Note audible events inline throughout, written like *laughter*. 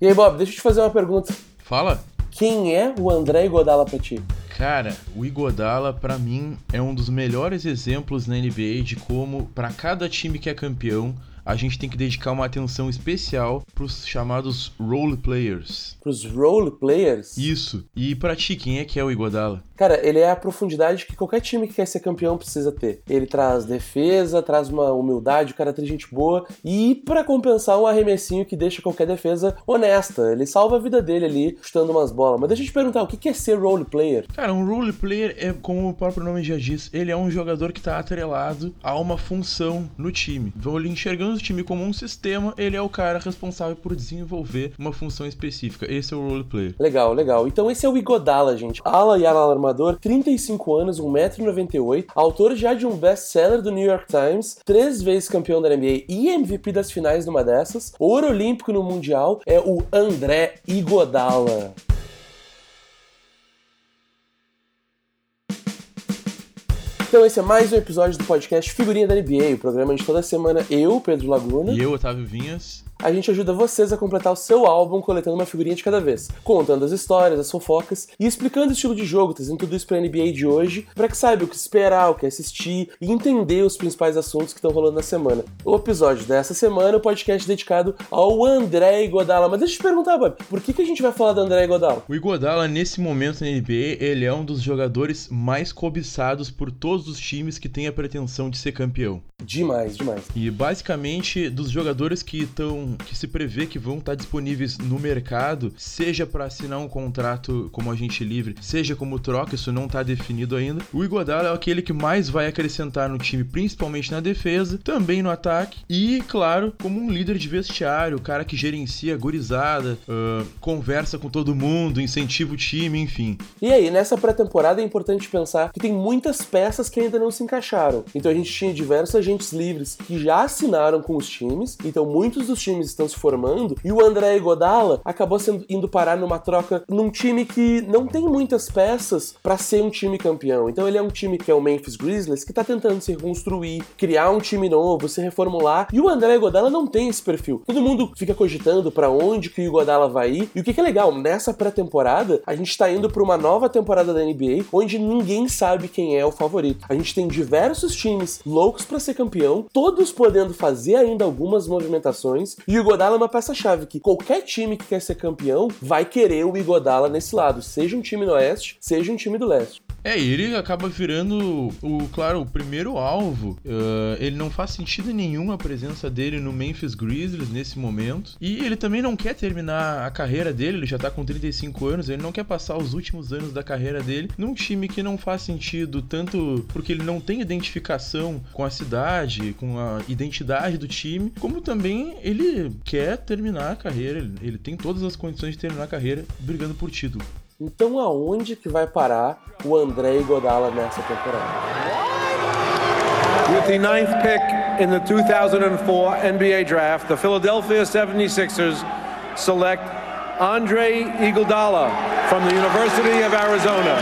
E aí, Bob, deixa eu te fazer uma pergunta. Fala. Quem é o André Iguodala pra ti? Cara, o Igodala para mim é um dos melhores exemplos na NBA de como para cada time que é campeão, a gente tem que dedicar uma atenção especial pros chamados role players. Pros role players? Isso. E pra ti, quem é que é o Igodala? Cara, ele é a profundidade que qualquer time que quer ser campeão precisa ter. Ele traz defesa, traz uma humildade, o cara tem gente boa e para compensar um arremessinho que deixa qualquer defesa honesta. Ele salva a vida dele ali chutando umas bolas. Mas deixa eu te perguntar, o que é ser role player? Cara, um role player é, como o próprio nome já diz, ele é um jogador que tá atrelado a uma função no time. Então ele enxergando o time como um sistema, ele é o cara responsável por desenvolver uma função específica. Esse é o role player. Legal, legal. Então esse é o Igodala, gente. Ala e ala armador, 35 anos, 1,98m, autor já de um best-seller do New York Times, três vezes campeão da NBA e MVP das finais numa dessas, ouro olímpico no Mundial, é o André Igodala. Então esse é mais um episódio do podcast Figurinha da NBA, o programa de toda semana eu, Pedro Laguna. E eu, Otávio Vinhas a gente ajuda vocês a completar o seu álbum coletando uma figurinha de cada vez, contando as histórias, as fofocas e explicando o estilo de jogo, trazendo tudo isso pra NBA de hoje, para que saiba o que esperar, o que assistir e entender os principais assuntos que estão rolando na semana. O episódio dessa semana é o podcast dedicado ao André Iguodala. Mas deixa eu te perguntar, Bob, por que, que a gente vai falar do André Iguodala? O Iguodala, nesse momento na NBA, ele é um dos jogadores mais cobiçados por todos os times que têm a pretensão de ser campeão. Demais, demais. E basicamente, dos jogadores que estão que se prevê que vão estar disponíveis no mercado, seja para assinar um contrato como agente livre, seja como troca, isso não está definido ainda. O Iguodala é aquele que mais vai acrescentar no time, principalmente na defesa, também no ataque e, claro, como um líder de vestiário, o cara que gerencia a gurizada, uh, conversa com todo mundo, incentiva o time, enfim. E aí, nessa pré-temporada é importante pensar que tem muitas peças que ainda não se encaixaram. Então a gente tinha diversos agentes livres que já assinaram com os times, então muitos dos times times estão se formando, e o André Iguodala acabou sendo, indo parar numa troca num time que não tem muitas peças para ser um time campeão. Então ele é um time que é o Memphis Grizzlies, que tá tentando se reconstruir, criar um time novo, se reformular, e o André Iguodala não tem esse perfil. Todo mundo fica cogitando para onde que o Iguodala vai ir, e o que, que é legal, nessa pré-temporada, a gente tá indo para uma nova temporada da NBA, onde ninguém sabe quem é o favorito. A gente tem diversos times loucos para ser campeão, todos podendo fazer ainda algumas movimentações, e o Igodala é uma peça-chave que qualquer time que quer ser campeão vai querer o Igodala nesse lado, seja um time do Oeste, seja um time do Leste. É, ele acaba virando o, claro, o primeiro alvo. Uh, ele não faz sentido nenhum a presença dele no Memphis Grizzlies nesse momento. E ele também não quer terminar a carreira dele, ele já tá com 35 anos, ele não quer passar os últimos anos da carreira dele num time que não faz sentido, tanto porque ele não tem identificação com a cidade, com a identidade do time, como também ele quer terminar a carreira, ele, ele tem todas as condições de terminar a carreira brigando por título. Então aonde que vai parar o André Iguodala nessa temporada? With the ninth pick in the 2004 NBA Draft, the Philadelphia 76ers select Andre Iguodala from the University of Arizona.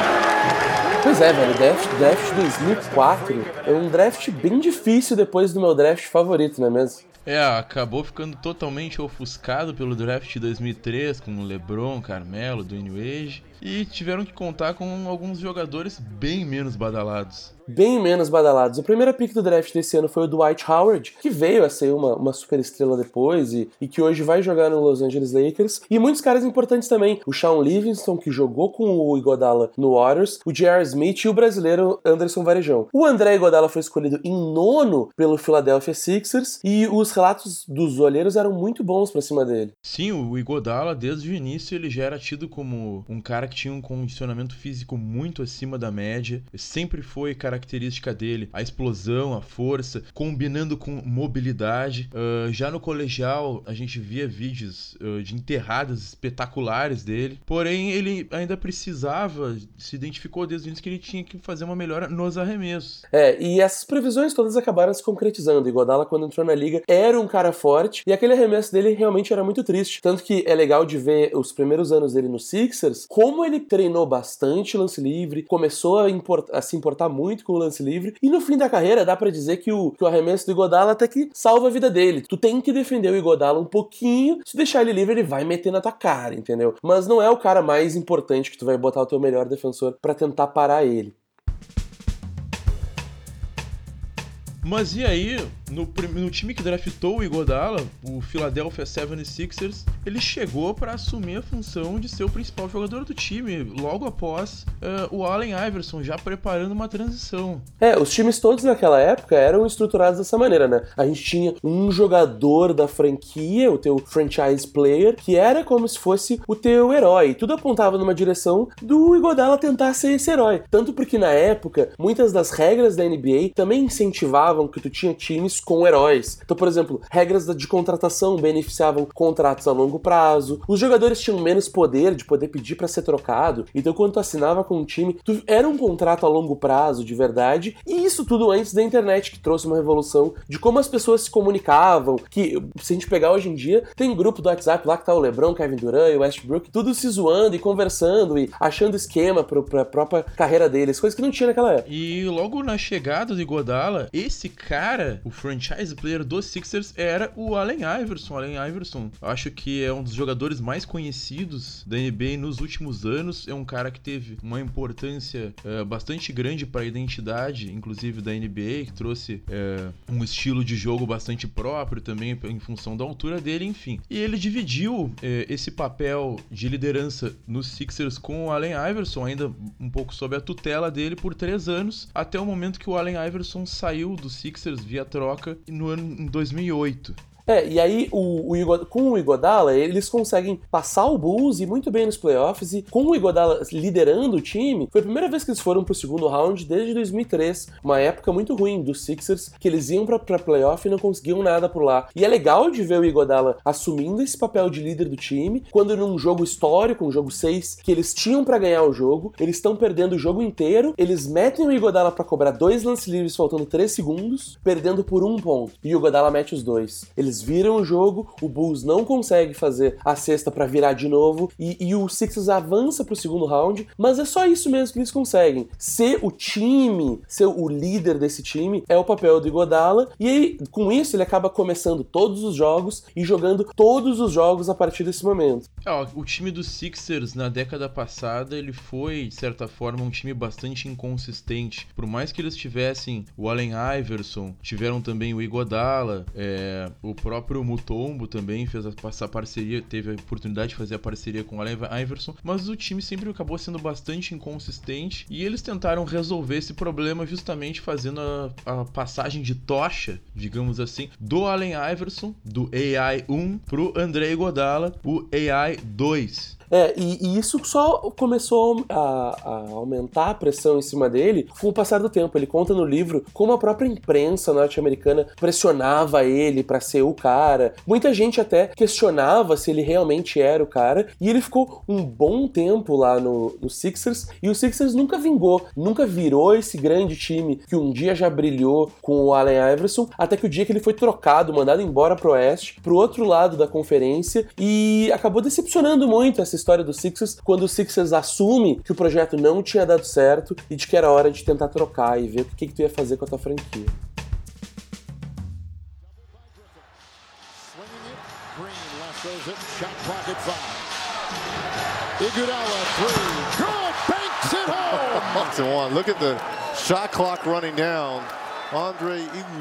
Pois é, velho, draft, draft 2004 é um draft bem difícil depois do meu draft favorito, não é mesmo? É, acabou ficando totalmente ofuscado pelo draft de 2003 com o LeBron, Carmelo, Dwayne Wade e tiveram que contar com alguns jogadores bem menos badalados bem menos badalados. A primeira pick do draft desse ano foi o Dwight Howard, que veio a ser uma, uma super estrela depois e, e que hoje vai jogar no Los Angeles Lakers. E muitos caras importantes também. O Sean Livingston, que jogou com o Igodala no Warriors, o J.R. Smith e o brasileiro Anderson Varejão. O André Igodala foi escolhido em nono pelo Philadelphia Sixers e os relatos dos olheiros eram muito bons pra cima dele. Sim, o Igodala, desde o início, ele já era tido como um cara que tinha um condicionamento físico muito acima da média. Sempre foi cara característica dele, a explosão, a força, combinando com mobilidade. Uh, já no colegial, a gente via vídeos uh, de enterradas espetaculares dele. Porém, ele ainda precisava, se identificou desde o início que ele tinha que fazer uma melhora nos arremessos. É, e essas previsões todas acabaram se concretizando. Iguodala, quando entrou na liga, era um cara forte e aquele arremesso dele realmente era muito triste. Tanto que é legal de ver os primeiros anos dele no Sixers, como ele treinou bastante lance livre, começou a, a se importar muito com o lance livre. E no fim da carreira, dá para dizer que o, que o arremesso do Igodala até que salva a vida dele. Tu tem que defender o Igodala um pouquinho, se deixar ele livre, ele vai meter na tua cara, entendeu? Mas não é o cara mais importante que tu vai botar o teu melhor defensor para tentar parar ele. Mas e aí, no, no, time que draftou o Igodala, o Philadelphia 76ers, ele chegou para assumir a função de ser o principal jogador do time, logo após uh, o Allen Iverson, já preparando uma transição. É, os times todos naquela época eram estruturados dessa maneira, né? A gente tinha um jogador da franquia, o teu franchise player, que era como se fosse o teu herói. Tudo apontava numa direção do Igodala tentar ser esse herói. Tanto porque na época, muitas das regras da NBA também incentivavam que tu tinha times com heróis. Então, por exemplo, regras de contratação beneficiavam contratos a longo prazo. Os jogadores tinham menos poder de poder pedir para ser trocado. Então, quando tu assinava com um time, tu era um contrato a longo prazo, de verdade. E isso tudo antes da internet, que trouxe uma revolução de como as pessoas se comunicavam. Que, se a gente pegar hoje em dia, tem grupo do WhatsApp lá que tá o LeBron, Kevin Durant e o Westbrook, tudo se zoando e conversando e achando esquema pra própria carreira deles, coisa que não tinha naquela época. E logo na chegada do Godala, esse cara, o franchise player dos Sixers era o Allen Iverson. Allen Iverson, acho que é um dos jogadores mais conhecidos da NBA nos últimos anos. É um cara que teve uma importância é, bastante grande para a identidade, inclusive da NBA, que trouxe é, um estilo de jogo bastante próprio também em função da altura dele, enfim. E ele dividiu é, esse papel de liderança nos Sixers com o Allen Iverson, ainda um pouco sob a tutela dele por três anos, até o momento que o Allen Iverson saiu dos Sixers via troca no ano em 2008. É, e aí o, o com o Igodala, eles conseguem passar o Bulls e muito bem nos playoffs. E com o Igodala liderando o time, foi a primeira vez que eles foram pro segundo round desde 2003. Uma época muito ruim dos Sixers, que eles iam pra, pra playoff e não conseguiam nada por lá. E é legal de ver o Igodala assumindo esse papel de líder do time, quando num jogo histórico, um jogo 6, que eles tinham para ganhar o jogo, eles estão perdendo o jogo inteiro, eles metem o Igodala para cobrar dois lances livres faltando 3 segundos, perdendo por um ponto. E o Igodala mete os dois. Eles eles viram o jogo, o Bulls não consegue fazer a cesta para virar de novo e, e o Sixers avança pro segundo round, mas é só isso mesmo que eles conseguem. Ser o time, ser o líder desse time é o papel do Igodala e aí com isso ele acaba começando todos os jogos e jogando todos os jogos a partir desse momento. É, o time dos Sixers na década passada ele foi de certa forma um time bastante inconsistente. Por mais que eles tivessem o Allen Iverson, tiveram também o Igodala, é, o próprio Mutombo também fez essa parceria, teve a oportunidade de fazer a parceria com o Allen Iverson, mas o time sempre acabou sendo bastante inconsistente e eles tentaram resolver esse problema justamente fazendo a, a passagem de tocha, digamos assim, do Allen Iverson, do AI 1 pro André Godala, o AI 2. É, e, e, isso só começou a, a, aumentar a pressão em cima dele com o passar do tempo. Ele conta no livro como a própria imprensa norte-americana pressionava ele para ser o cara. Muita gente até questionava se ele realmente era o cara. E ele ficou um bom tempo lá no, no Sixers. E o Sixers nunca vingou, nunca virou esse grande time que um dia já brilhou com o Allen Iverson. Até que o dia que ele foi trocado, mandado embora pro Oeste, pro outro lado da conferência. E acabou decepcionando muito essa história do Sixers quando o Sixers assume que o projeto não tinha dado certo e de que era hora de tentar trocar e ver o que, que tu ia fazer com a tua franquia. *laughs* Look at the shot clock running down.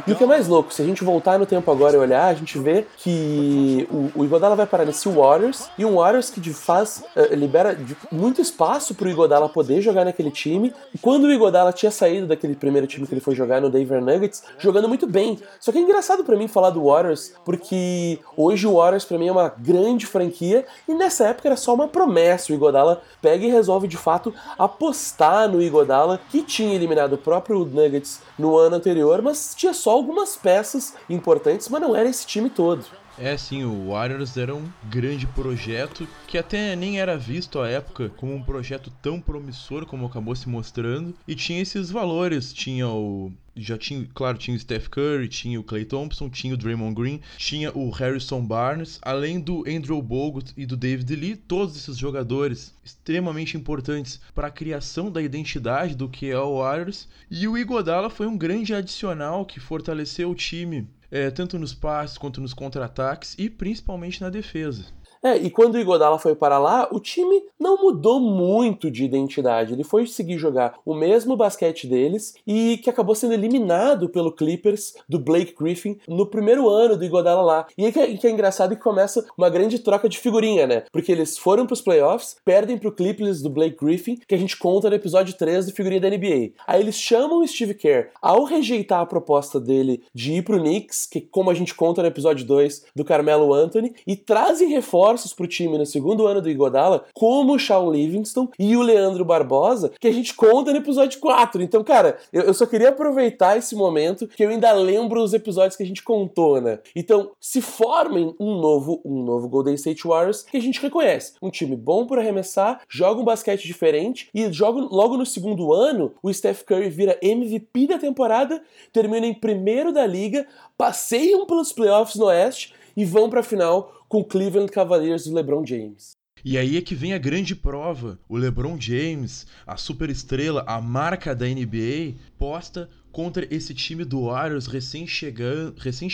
E o que é mais louco, se a gente voltar no tempo agora e olhar, a gente vê que o, o Igodala vai parar nesse Warriors, e um Warriors que faz, uh, libera muito espaço pro Igodala poder jogar naquele time. E quando o Igodala tinha saído daquele primeiro time que ele foi jogar no Denver Nuggets, jogando muito bem. Só que é engraçado para mim falar do Warriors, porque hoje o Warriors para mim é uma grande franquia, e nessa época era só uma promessa. O Igodala pega e resolve de fato apostar no Igodala, que tinha eliminado o próprio Nuggets no ano anterior anterior, mas tinha só algumas peças importantes, mas não era esse time todo. É, sim, o Warriors era um grande projeto que até nem era visto à época como um projeto tão promissor como acabou se mostrando e tinha esses valores. Tinha o já tinha, claro, tinha o Steph Curry, tinha o Clay Thompson, tinha o Draymond Green, tinha o Harrison Barnes, além do Andrew Bogut e do David Lee, todos esses jogadores extremamente importantes para a criação da identidade do que é o Warriors. E o Igodala foi um grande adicional que fortaleceu o time, é, tanto nos passes quanto nos contra-ataques e principalmente na defesa. É, e quando o Igodala foi para lá, o time não mudou muito de identidade. Ele foi seguir jogar o mesmo basquete deles e que acabou sendo eliminado pelo Clippers do Blake Griffin no primeiro ano do Igodala lá. E aí que é, que é engraçado que começa uma grande troca de figurinha, né? Porque eles foram pros playoffs, perdem pro Clippers do Blake Griffin, que a gente conta no episódio 3 do Figurinha da NBA. Aí eles chamam o Steve Kerr, ao rejeitar a proposta dele de ir pro Knicks, que como a gente conta no episódio 2 do Carmelo Anthony, e trazem reforços reforços para o time no segundo ano do Igodala, como o Shawn Livingston e o Leandro Barbosa, que a gente conta no episódio 4. Então, cara, eu, eu só queria aproveitar esse momento que eu ainda lembro os episódios que a gente contou, né? Então, se formem um novo, um novo Golden State Warriors que a gente reconhece. Um time bom por arremessar, joga um basquete diferente e joga logo no segundo ano, o Steph Curry vira MVP da temporada, termina em primeiro da liga, passeiam pelos playoffs no Oeste e vão para a final com o Cleveland Cavaliers do LeBron James. E aí é que vem a grande prova. O LeBron James, a superestrela, a marca da NBA, posta contra esse time do Warriors recém-chegando recém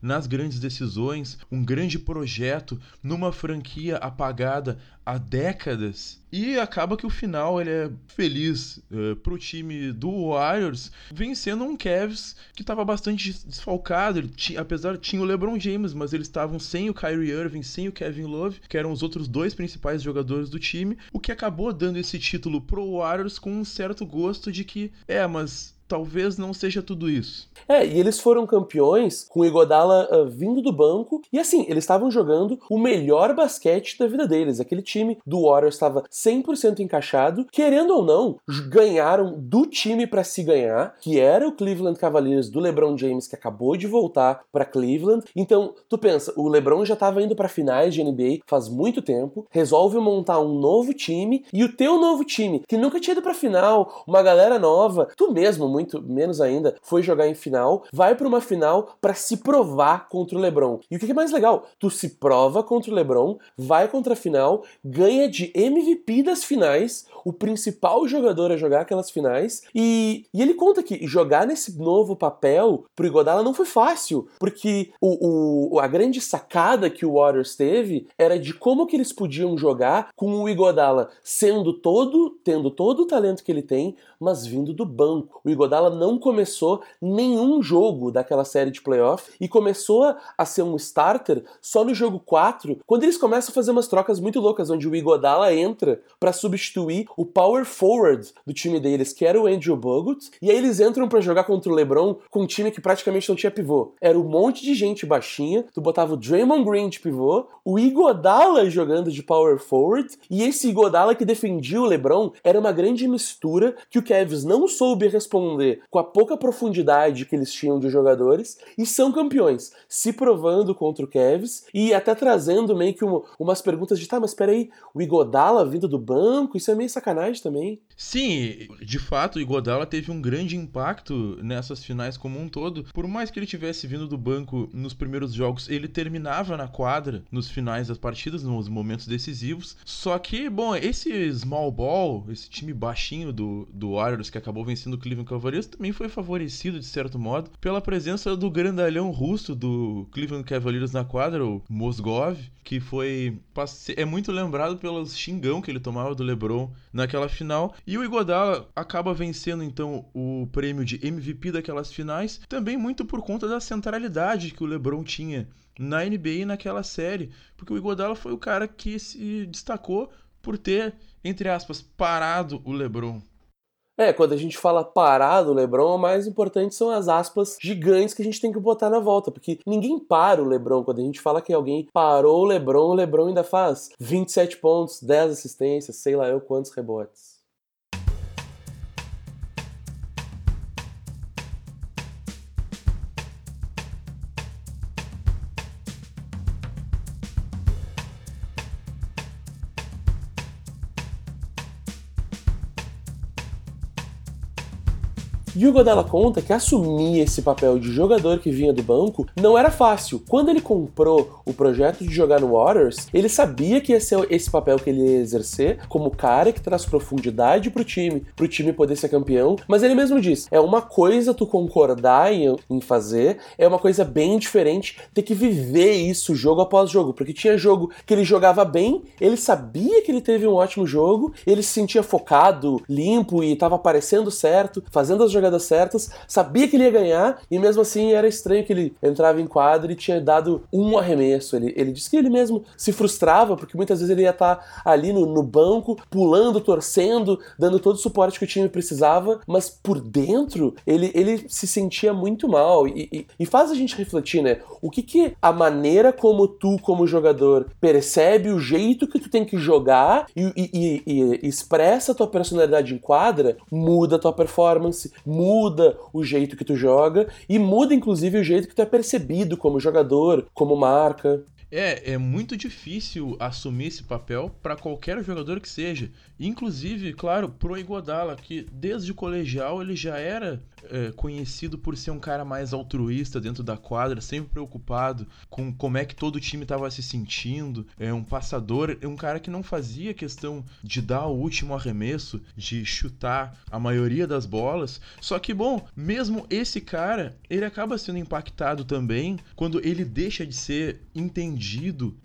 nas grandes decisões, um grande projeto numa franquia apagada há décadas. E acaba que o final ele é feliz uh, pro time do Warriors, vencendo um Cavs que estava bastante desfalcado. Ele tinha, apesar tinha o LeBron James, mas eles estavam sem o Kyrie Irving, sem o Kevin Love, que eram os outros dois principais jogadores do time, o que acabou dando esse título pro Warriors com um certo gosto de que, é, mas talvez não seja tudo isso. É, e eles foram campeões com o Igodala uh, vindo do banco, e assim, eles estavam jogando o melhor basquete da vida deles. Aquele time do Warriors estava 100% encaixado, querendo ou não, ganharam do time para se ganhar, que era o Cleveland Cavaliers do LeBron James, que acabou de voltar para Cleveland. Então, tu pensa, o LeBron já estava indo para finais de NBA faz muito tempo, resolve montar um novo time, e o teu novo time, que nunca tinha ido para final, uma galera nova, tu mesmo muito menos ainda, foi jogar em final, vai para uma final para se provar contra o LeBron. E o que é mais legal? Tu se prova contra o LeBron, vai contra a final, ganha de MVP das finais, o principal jogador a jogar aquelas finais, e, e ele conta que jogar nesse novo papel pro Igodala não foi fácil, porque o, o, a grande sacada que o Warriors teve era de como que eles podiam jogar com o Igodala sendo todo, tendo todo o talento que ele tem, mas vindo do banco. O Igodala não começou nenhum jogo daquela série de playoff e começou a ser um starter só no jogo 4, quando eles começam a fazer umas trocas muito loucas, onde o Igodala entra para substituir o power forward do time deles, que era o Andrew Bogut, e aí eles entram para jogar contra o LeBron com um time que praticamente não tinha pivô. Era um monte de gente baixinha, tu botava o Draymond Green de pivô, o Igodala jogando de power forward, e esse Igodala que defendia o LeBron era uma grande mistura que o Cavs não soube responder com a pouca profundidade que eles tinham de jogadores e são campeões, se provando contra o Cavs e até trazendo meio que uma, umas perguntas de tá, mas peraí, o Igodala vindo do banco, isso é meio sacanagem também. Sim, de fato, o Igodala teve um grande impacto nessas finais como um todo. Por mais que ele tivesse vindo do banco nos primeiros jogos, ele terminava na quadra nos finais das partidas, nos momentos decisivos. Só que, bom, esse small ball, esse time baixinho do, do Warriors que acabou vencendo o Cleveland Cavaliers também foi favorecido, de certo modo, pela presença do grandalhão russo do Cleveland Cavaliers na quadra, o Mosgov, que foi é muito lembrado pelos xingão que ele tomava do LeBron naquela final. E o Igodala acaba vencendo então o prêmio de MVP daquelas finais, também muito por conta da centralidade que o LeBron tinha na NBA naquela série, porque o Igodala foi o cara que se destacou por ter, entre aspas, parado o LeBron. É, quando a gente fala parado, LeBron, o mais importante são as aspas gigantes que a gente tem que botar na volta, porque ninguém para o LeBron. Quando a gente fala que alguém parou o LeBron, o LeBron ainda faz 27 pontos, 10 assistências, sei lá eu quantos rebotes. E o Godala conta que assumir esse papel de jogador que vinha do banco não era fácil. Quando ele comprou o projeto de jogar no Warriors, ele sabia que ia ser esse papel que ele ia exercer como cara que traz profundidade pro time, pro time poder ser campeão. Mas ele mesmo diz: é uma coisa tu concordar em, em fazer, é uma coisa bem diferente ter que viver isso jogo após jogo. Porque tinha jogo que ele jogava bem, ele sabia que ele teve um ótimo jogo, ele se sentia focado, limpo e estava aparecendo certo, fazendo as jogadas certas, sabia que ele ia ganhar e mesmo assim era estranho que ele entrava em quadro e tinha dado um arremesso. Ele, ele disse que ele mesmo se frustrava porque muitas vezes ele ia estar tá ali no, no banco, pulando, torcendo, dando todo o suporte que o time precisava, mas por dentro ele, ele se sentia muito mal e, e, e faz a gente refletir, né? O que que a maneira como tu, como jogador, percebe o jeito que tu tem que jogar e, e, e expressa a tua personalidade em quadra, muda a tua performance, muda o jeito que tu joga e muda inclusive o jeito que tu é percebido como jogador, como marca. É, é muito difícil assumir esse papel para qualquer jogador que seja. Inclusive, claro, pro Iguodala, que desde o colegial ele já era é, conhecido por ser um cara mais altruísta dentro da quadra, sempre preocupado com como é que todo o time estava se sentindo, é um passador, é um cara que não fazia questão de dar o último arremesso, de chutar a maioria das bolas. Só que, bom, mesmo esse cara, ele acaba sendo impactado também quando ele deixa de ser entendido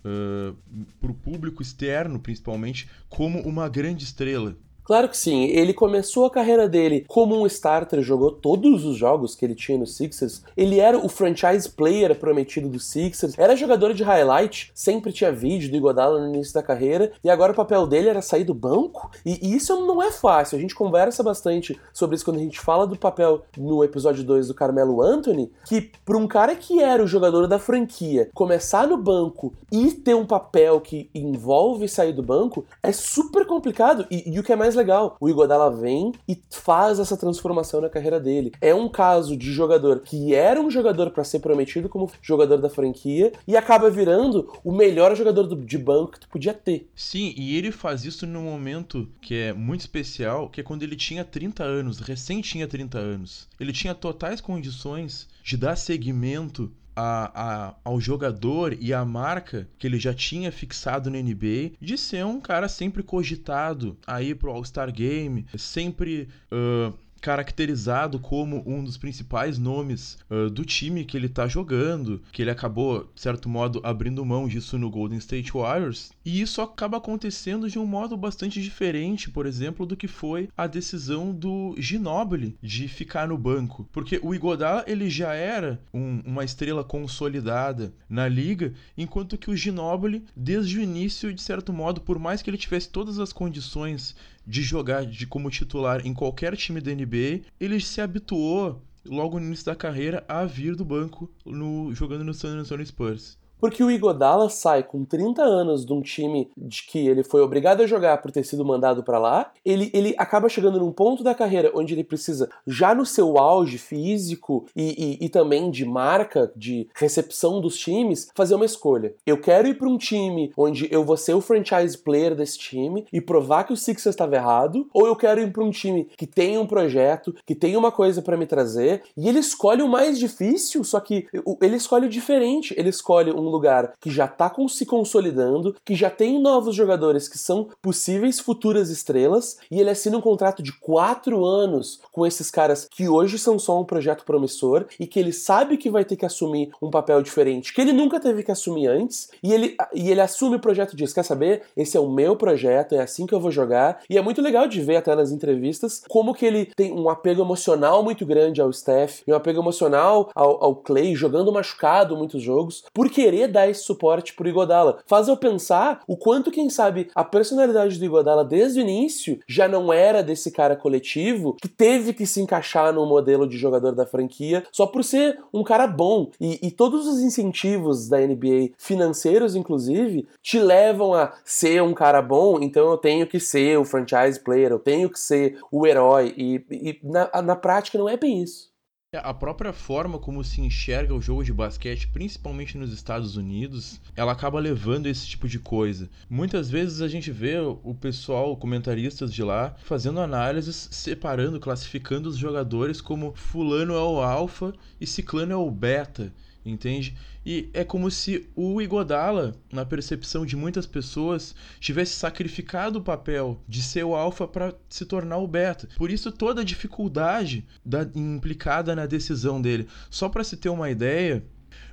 uh, pro público externo, principalmente, como uma grande estrela. Claro que sim, ele começou a carreira dele como um starter, jogou todos os jogos que ele tinha no Sixers. Ele era o franchise player prometido do Sixers, era jogador de highlight, sempre tinha vídeo do Iguodala no início da carreira, e agora o papel dele era sair do banco. E, isso não é fácil, a gente conversa bastante sobre isso quando a gente fala do papel no episódio 2 do Carmelo Anthony, que para um cara que era o jogador da franquia, começar no banco e ter um papel que envolve sair do banco é super complicado. E, e o que é mais mais legal. O Igodala vem e faz essa transformação na carreira dele. É um caso de jogador que era um jogador para ser prometido como jogador da franquia e acaba virando o melhor jogador do, de banco que tu podia ter. Sim, e ele faz isso num momento que é muito especial, que é quando ele tinha 30 anos, recém tinha 30 anos. Ele tinha totais condições de dar seguimento a, a, ao jogador e à marca que ele já tinha fixado na NBA de ser um cara sempre cogitado aí pro All-Star Game, sempre uh, caracterizado como um dos principais nomes uh, do time que ele está jogando, que ele acabou, de certo modo, abrindo mão disso no Golden State Warriors. E isso acaba acontecendo de um modo bastante diferente, por exemplo, do que foi a decisão do Ginobili de ficar no banco. Porque o Igodala ele já era um, uma estrela consolidada na liga, enquanto que o Ginobili, desde o início, de certo modo, por mais que ele tivesse todas as condições de jogar de como titular em qualquer time da NBA, ele se habituou logo no início da carreira a vir do banco no, jogando no San Antonio Spurs. Porque o Igodala sai com 30 anos de um time de que ele foi obrigado a jogar por ter sido mandado para lá. Ele, ele acaba chegando num ponto da carreira onde ele precisa, já no seu auge físico e, e, e também de marca, de recepção dos times, fazer uma escolha. Eu quero ir para um time onde eu vou ser o franchise player desse time e provar que o Sixers estava errado, ou eu quero ir para um time que tem um projeto, que tem uma coisa para me trazer, e ele escolhe o mais difícil, só que ele escolhe o diferente. Ele escolhe um lugar que já está se consolidando, que já tem novos jogadores que são possíveis futuras estrelas, e ele assina um contrato de quatro anos com esses caras que hoje são só um projeto promissor e que ele sabe que vai ter que assumir um papel diferente que ele nunca teve que assumir antes, e ele, e ele assume o projeto e diz: Quer saber? Esse é o meu projeto, é assim que eu vou jogar. E é muito legal de ver até nas entrevistas como que ele tem um apego emocional muito grande ao Steph, e um apego emocional ao, ao Clay, jogando machucado muitos jogos, por querer querer dar esse suporte pro Igodala. Faz eu pensar o quanto, quem sabe, a personalidade do Igodala desde o início já não era desse cara coletivo que teve que se encaixar no modelo de jogador da franquia só por ser um cara bom. E, e todos os incentivos da NBA, financeiros inclusive, te levam a ser um cara bom, então eu tenho que ser o franchise player, eu tenho que ser o herói. E, e na, na prática não é bem isso. É, a própria forma como se enxerga o jogo de basquete, principalmente nos Estados Unidos, ela acaba levando esse tipo de coisa. Muitas vezes a gente vê o pessoal, comentaristas de lá, fazendo análises, separando, classificando os jogadores como fulano é o alfa e ciclano é o beta entende? E é como se o Igodala, na percepção de muitas pessoas, tivesse sacrificado o papel de ser o alfa para se tornar o beta. Por isso toda a dificuldade da, implicada na decisão dele. Só para se ter uma ideia,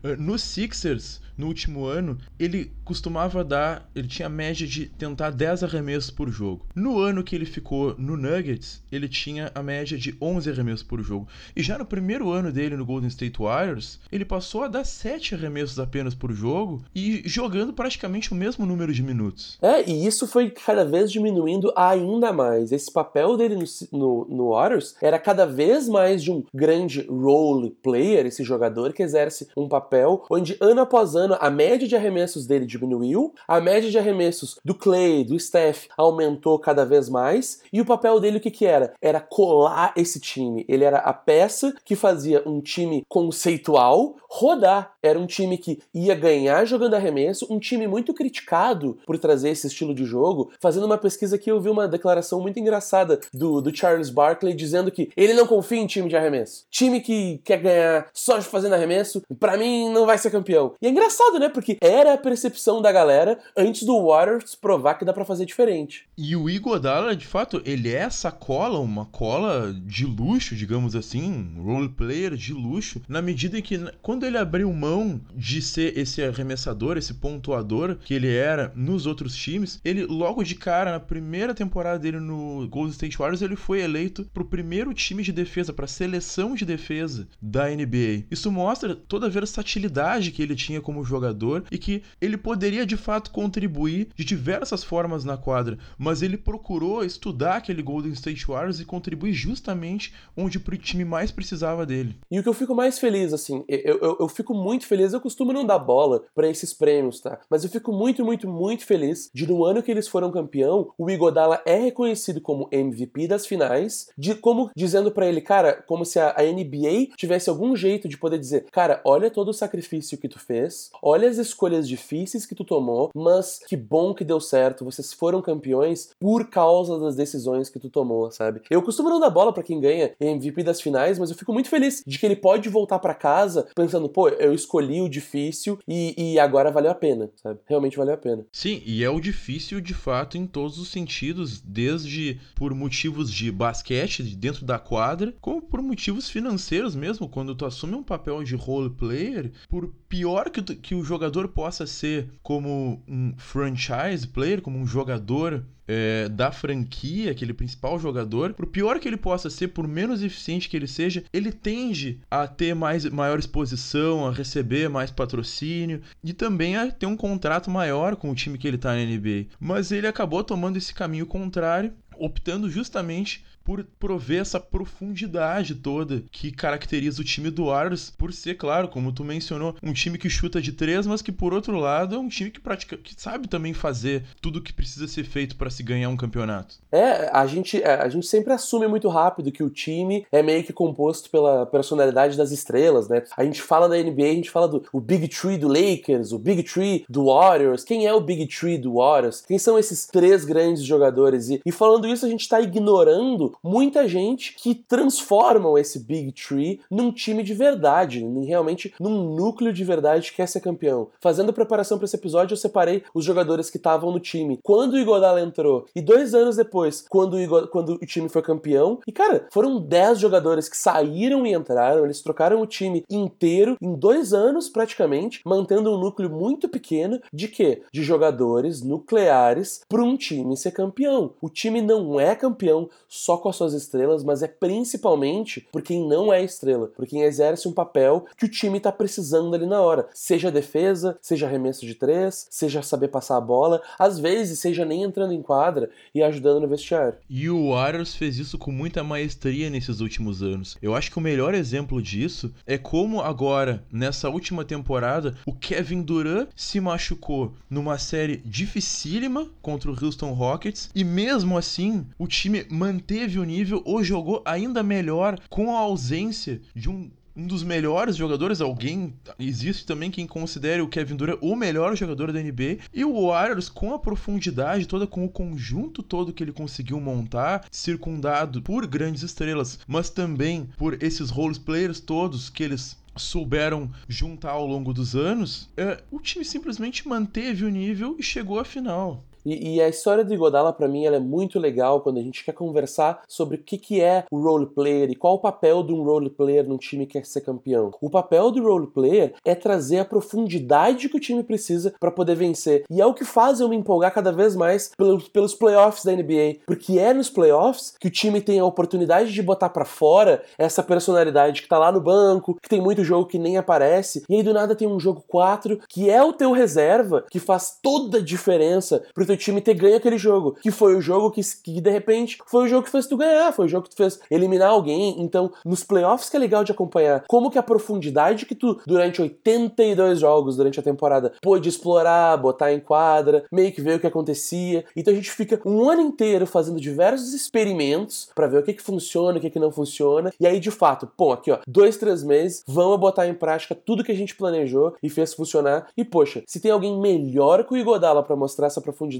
eh, no Sixers, no último ano, ele costumava dar, ele tinha a média de tentar 10 arremessos por jogo. No ano que ele ficou no Nuggets, ele tinha a média de 11 arremessos por jogo. E já no primeiro ano dele no Golden State Warriors, ele passou a dar 7 arremessos apenas por jogo e jogando praticamente o mesmo número de minutos. É, e isso foi cada vez diminuindo ainda mais. Esse papel dele no, no, no Warriors era cada vez mais de um grande role player, esse jogador que exerce um papel onde ano após ano ano, a média de arremessos dele diminuiu, a média de arremessos do Clay, do Steph, aumentou cada vez mais, e o papel dele o que que era? Era colar esse time. Ele era a peça que fazia um time conceitual rodar. Era um time que ia ganhar jogando arremesso, um time muito criticado por trazer esse estilo de jogo. Fazendo uma pesquisa aqui, eu vi uma declaração muito engraçada do, do Charles Barkley dizendo que ele não confia em time de arremesso. Time que quer ganhar só fazendo arremesso, para mim não vai ser campeão. E é engraçado engraçado, né? Porque era a percepção da galera antes do Warriors provar que dá para fazer diferente. E o Igodala, de fato, ele é essa cola, uma cola de luxo, digamos assim, role player de luxo, na medida em que quando ele abriu mão de ser esse arremessador, esse pontuador que ele era nos outros times, ele logo de cara, na primeira temporada dele no Golden State Warriors, ele foi eleito pro primeiro time de defesa, pra seleção de defesa da NBA. Isso mostra toda a versatilidade que ele tinha como jogador e que ele poderia de fato contribuir de diversas formas na quadra, mas ele procurou estudar aquele Golden State Warriors e contribuir justamente onde o time mais precisava dele. E o que eu fico mais feliz, assim, eu, eu, eu fico muito feliz, eu costumo não dar bola para esses prêmios, tá? Mas eu fico muito, muito, muito feliz de no ano que eles foram campeão, o Igodala é reconhecido como MVP das finais, de como dizendo para ele, cara, como se a, a NBA tivesse algum jeito de poder dizer, cara, olha todo o sacrifício que tu fez, olha as escolhas difíceis que tu tomou, mas que bom que deu certo, vocês foram campeões por causa das decisões que tu tomou, sabe? Eu costumo não dar bola para quem ganha MVP das finais, mas eu fico muito feliz de que ele pode voltar para casa pensando, pô, eu escolhi o difícil e, e agora valeu a pena, sabe? Realmente valeu a pena. Sim, e é o difícil de fato em todos os sentidos, desde por motivos de basquete dentro da quadra, como por motivos financeiros mesmo, quando tu assume um papel de role player, por pior que, tu, que o jogador possa ser como um franchise player, como um jogador é, da franquia, aquele principal jogador, por pior que ele possa ser, por menos eficiente que ele seja, ele tende a ter mais, maior exposição, a receber mais patrocínio e também a ter um contrato maior com o time que ele está na NBA. Mas ele acabou tomando esse caminho contrário, optando justamente por prover essa profundidade toda que caracteriza o time do Warriors, por ser, claro, como tu mencionou, um time que chuta de três, mas que por outro lado é um time que pratica, que sabe também fazer tudo o que precisa ser feito para se ganhar um campeonato. É, a gente, é, a gente sempre assume muito rápido que o time é meio que composto pela personalidade das estrelas, né? A gente fala da NBA, a gente fala do o Big Tree do Lakers, o Big Tree do Warriors. Quem é o Big Tree do Warriors? Quem são esses três grandes jogadores? E, e falando isso, a gente está ignorando muita gente que transformam esse Big Tree num time de verdade, realmente num núcleo de verdade que quer ser campeão. Fazendo preparação para esse episódio, eu separei os jogadores que estavam no time quando o Igodala entrou e dois anos depois, quando o, quando o time foi campeão. E cara, foram dez jogadores que saíram e entraram, eles trocaram o time inteiro em dois anos praticamente, mantendo um núcleo muito pequeno de quê? De jogadores nucleares para um time ser campeão. O time não é campeão só com as suas estrelas, mas é principalmente por quem não é estrela, por quem exerce um papel que o time tá precisando ali na hora. Seja defesa, seja arremesso de três, seja saber passar a bola, às vezes seja nem entrando em quadra e ajudando no vestiário. E o Warriors fez isso com muita maestria nesses últimos anos. Eu acho que o melhor exemplo disso é como agora, nessa última temporada, o Kevin Durant se machucou numa série dificílima contra o Houston Rockets e mesmo assim o time manteve manteve o nível ou jogou ainda melhor com a ausência de um um dos melhores jogadores, alguém existe também quem considere o Kevin Durant o melhor jogador da NBA e o Warriors com a profundidade toda, com o conjunto todo que ele conseguiu montar, circundado por grandes estrelas, mas também por esses role players todos que eles souberam juntar ao longo dos anos, é, o time simplesmente manteve o nível e chegou à final. E, e, a história do Igodala, para mim, ela é muito legal quando a gente quer conversar sobre o que, que é o role player e qual o papel de um role player num time que quer ser campeão. O papel do role player é trazer a profundidade que o time precisa para poder vencer. E é o que faz eu me empolgar cada vez mais pelos, pelos playoffs da NBA, porque é nos playoffs que o time tem a oportunidade de botar para fora essa personalidade que tá lá no banco, que tem muito jogo que nem aparece, e aí do nada tem um jogo 4 que é o teu reserva, que faz toda a diferença pro teu time ter ganho aquele jogo. Que foi o jogo que, que, de repente, foi o jogo que fez tu ganhar, foi o jogo que tu fez eliminar alguém. Então, nos playoffs que é legal de acompanhar, como que a profundidade que tu, durante 82 jogos durante a temporada, pôde explorar, botar em quadra, meio que ver o que acontecia. Então a gente fica um ano inteiro fazendo diversos experimentos para ver o que que funciona, o que que não funciona. E aí, de fato, pô, aqui ó, dois, três meses, vamos botar em prática tudo que a gente planejou e fez funcionar. E poxa, se tem alguém melhor que o Igodala para mostrar essa profundidade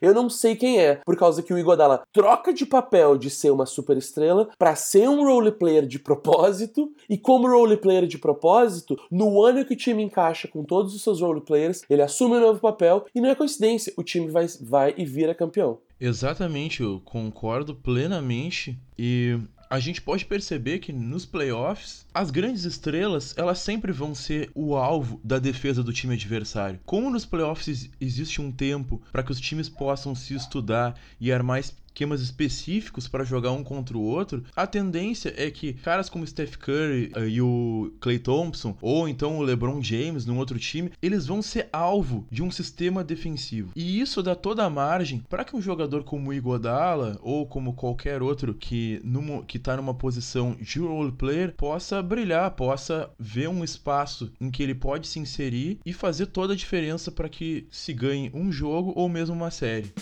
eu não sei quem é, por causa que o Igodala troca de papel de ser uma super estrela para ser um role player de propósito, e como role player de propósito, no ano que o time encaixa com todos os seus role players, ele assume um novo papel e não é coincidência, o time vai, vai e vira campeão. Exatamente, eu concordo plenamente e a gente pode perceber que nos playoffs, as grandes estrelas, elas sempre vão ser o alvo da defesa do time adversário. Como nos playoffs existe um tempo para que os times possam se estudar e armar esquemas específicos para jogar um contra o outro, a tendência é que caras como Steph Curry uh, e o Clay Thompson, ou então o LeBron James num outro time, eles vão ser alvo de um sistema defensivo. E isso dá toda a margem para que um jogador como o Iguodala ou como qualquer outro que numa, que tá numa posição de role player possa brilhar, possa ver um espaço em que ele pode se inserir e fazer toda a diferença para que se ganhe um jogo ou mesmo uma série.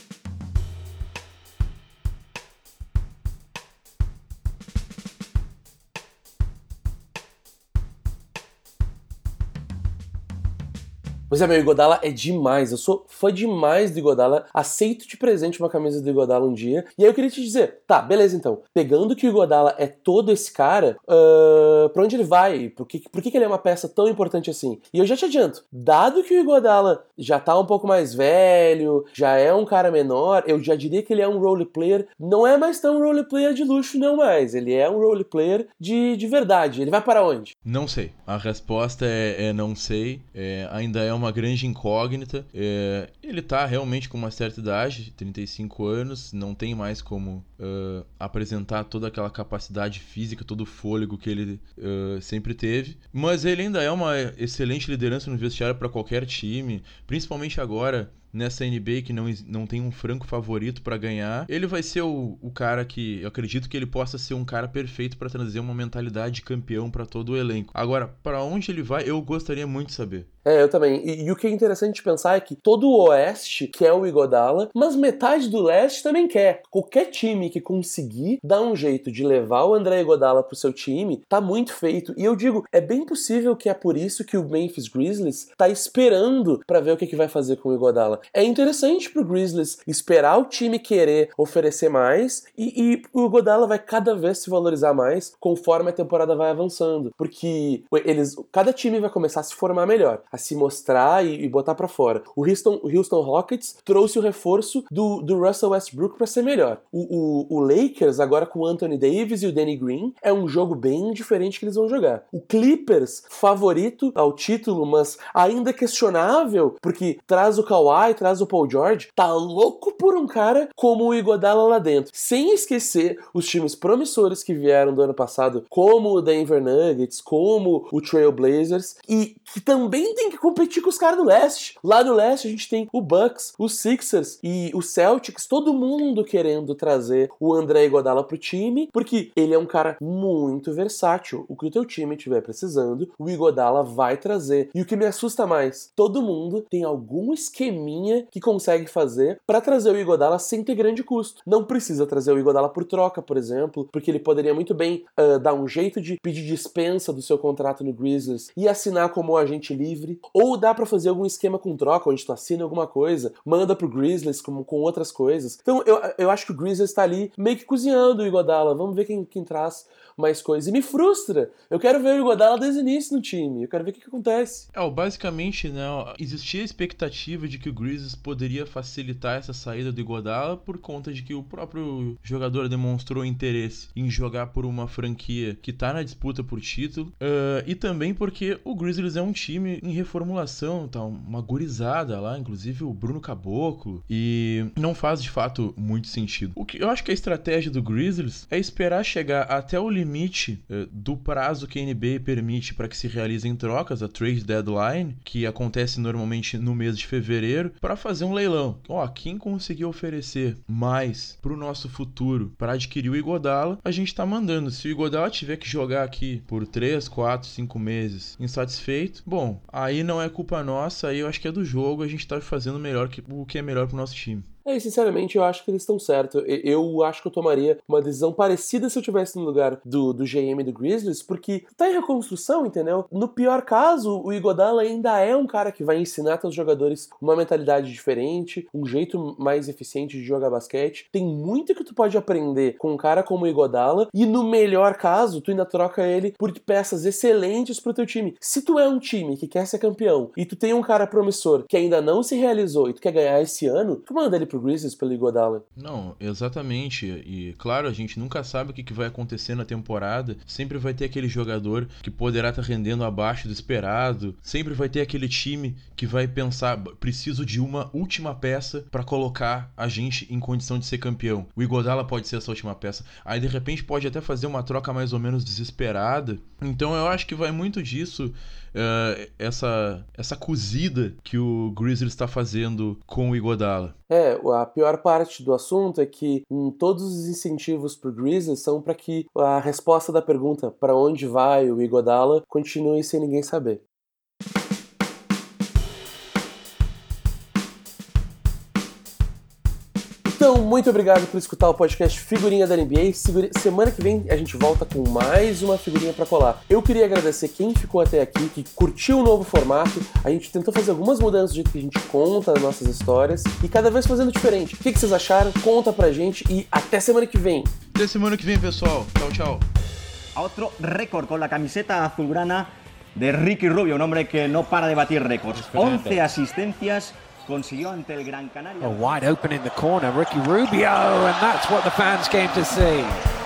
Pois é, meu, Igodala é demais. Eu sou fã demais do Igodala. Aceito de presente uma camisa do Igodala um dia. E aí eu queria te dizer, tá, beleza então. Pegando que o Igodala é todo esse cara, uh, pra onde ele vai? Por que, por que ele é uma peça tão importante assim? E eu já te adianto, dado que o Igodala já tá um pouco mais velho, já é um cara menor, eu já diria que ele é um role player. Não é mais tão role player de luxo, não mais. Ele é um role player de, de verdade. Ele vai para onde? Não sei. A resposta é, é não sei. É, ainda é uma uma grande incógnita. É, ele tá realmente com uma certa idade, 35 anos, não tem mais como uh, apresentar toda aquela capacidade física, todo o fôlego que ele uh, sempre teve. Mas ele ainda é uma excelente liderança no vestiário para qualquer time, principalmente agora nessa NBA que não, não tem um franco favorito para ganhar, ele vai ser o, o cara que eu acredito que ele possa ser um cara perfeito para trazer uma mentalidade de campeão para todo o elenco. Agora, para onde ele vai, eu gostaria muito de saber. É, eu também. E, e, o que é interessante pensar é que todo o Oeste quer o Igodala, mas metade do Leste também quer. Qualquer time que conseguir dar um jeito de levar o André Igodala pro seu time, tá muito feito. E eu digo, é bem possível que é por isso que o Memphis Grizzlies tá esperando para ver o que, que vai fazer com o Igodala. É interessante pro Grizzlies esperar o time querer oferecer mais e, e o Igodala vai cada vez se valorizar mais conforme a temporada vai avançando. Porque eles, cada time vai começar a se formar melhor a se mostrar e, e botar para fora. O Houston, o Houston Rockets trouxe o reforço do, do Russell Westbrook para ser melhor. O, o, o, Lakers, agora com o Anthony Davis e o Danny Green, é um jogo bem diferente que eles vão jogar. O Clippers, favorito ao título, mas ainda questionável, porque traz o Kawhi, traz o Paul George, tá louco por um cara como o Igodala lá dentro. Sem esquecer os times promissores que vieram do ano passado, como o Denver Nuggets, como o Trail Blazers, e que também tem que competir com os caras do leste. Lá no leste a gente tem o Bucks, os Sixers e os Celtics, todo mundo querendo trazer o André Iguodala pro time, porque ele é um cara muito versátil. O que o teu time estiver precisando, o Iguodala vai trazer. E o que me assusta mais, todo mundo tem algum esqueminha linha que consegue fazer para trazer o Igodala sem ter grande custo. Não precisa trazer o Igodala por troca, por exemplo, porque ele poderia muito bem uh, dar um jeito de pedir dispensa do seu contrato no Grizzlies e assinar como agente livre, ou dá para fazer algum esquema com troca, onde tu assina alguma coisa, manda pro Grizzlies como com outras coisas. Então eu, eu acho que o Grizzlies está ali meio que cozinhando o Igodala. Vamos ver quem, quem traz mais coisas. E me frustra. Eu quero ver o Iguodala desde o início no time. Eu quero ver o que, que acontece. É, basicamente, né, existia a expectativa de que o Grizzlies poderia facilitar essa saída do Iguodala por conta de que o próprio jogador demonstrou interesse em jogar por uma franquia que tá na disputa por título. Uh, e também porque o Grizzlies é um time em reformulação, tá uma gurizada lá, inclusive o Bruno Caboclo. E não faz de fato muito sentido. O que eu acho que a estratégia do Grizzlies é esperar chegar até o limite limite uh, do prazo que a NBA permite para que se realizem trocas, a trade deadline, que acontece normalmente no mês de fevereiro, para fazer um leilão. Ó, quem conseguir oferecer mais para o nosso futuro para adquirir o Igodala, a gente está mandando. Se o Igodala tiver que jogar aqui por 3, 4, 5 meses insatisfeito, bom, aí não é culpa nossa, aí eu acho que é do jogo, a gente está fazendo melhor que, o que é melhor para o nosso time. É, sinceramente, eu acho que eles estão certos. Eu acho que eu tomaria uma decisão parecida se eu tivesse no lugar do, do GM do Grizzlies, porque tá em reconstrução, entendeu? No pior caso, o Igodala ainda é um cara que vai ensinar teus jogadores uma mentalidade diferente, um jeito mais eficiente de jogar basquete. Tem muito que tu pode aprender com um cara como o Igodala, e no melhor caso, tu ainda troca ele por peças excelentes pro teu time. Se tu é um time que quer ser campeão e tu tem um cara promissor que ainda não se realizou e tu quer ganhar esse ano, tu manda ele pro Grizzlies pelo Iguodala. Não, exatamente. E claro, a gente nunca sabe o que vai acontecer na temporada. Sempre vai ter aquele jogador que poderá estar tá rendendo abaixo do esperado. Sempre vai ter aquele time que vai pensar, preciso de uma última peça para colocar a gente em condição de ser campeão. O Igodala pode ser essa última peça. Aí de repente pode até fazer uma troca mais ou menos desesperada. Então eu acho que vai muito disso uh, essa, essa cozida que o Grizzlies está fazendo com o Igodala. É, a pior parte do assunto é que hum, todos os incentivos para o Grizzlies são para que a resposta da pergunta para onde vai o Igodala continue sem ninguém saber. Então, muito obrigado por escutar o podcast Figurinha da NBA. Semana que vem a gente volta com mais uma figurinha para colar. Eu queria agradecer quem ficou até aqui, que curtiu o novo formato. A gente tentou fazer algumas mudanças do jeito que a gente conta as nossas histórias e cada vez fazendo diferente. O que vocês acharam? Conta pra gente e até semana que vem. Até semana que vem, pessoal. Tchau, tchau. Outro recorde com a camiseta azulgrana de Ricky Rubio, um homem que não para de batir récords. 11 assistências A wide open in the corner, Ricky Rubio, and that's what the fans came to see.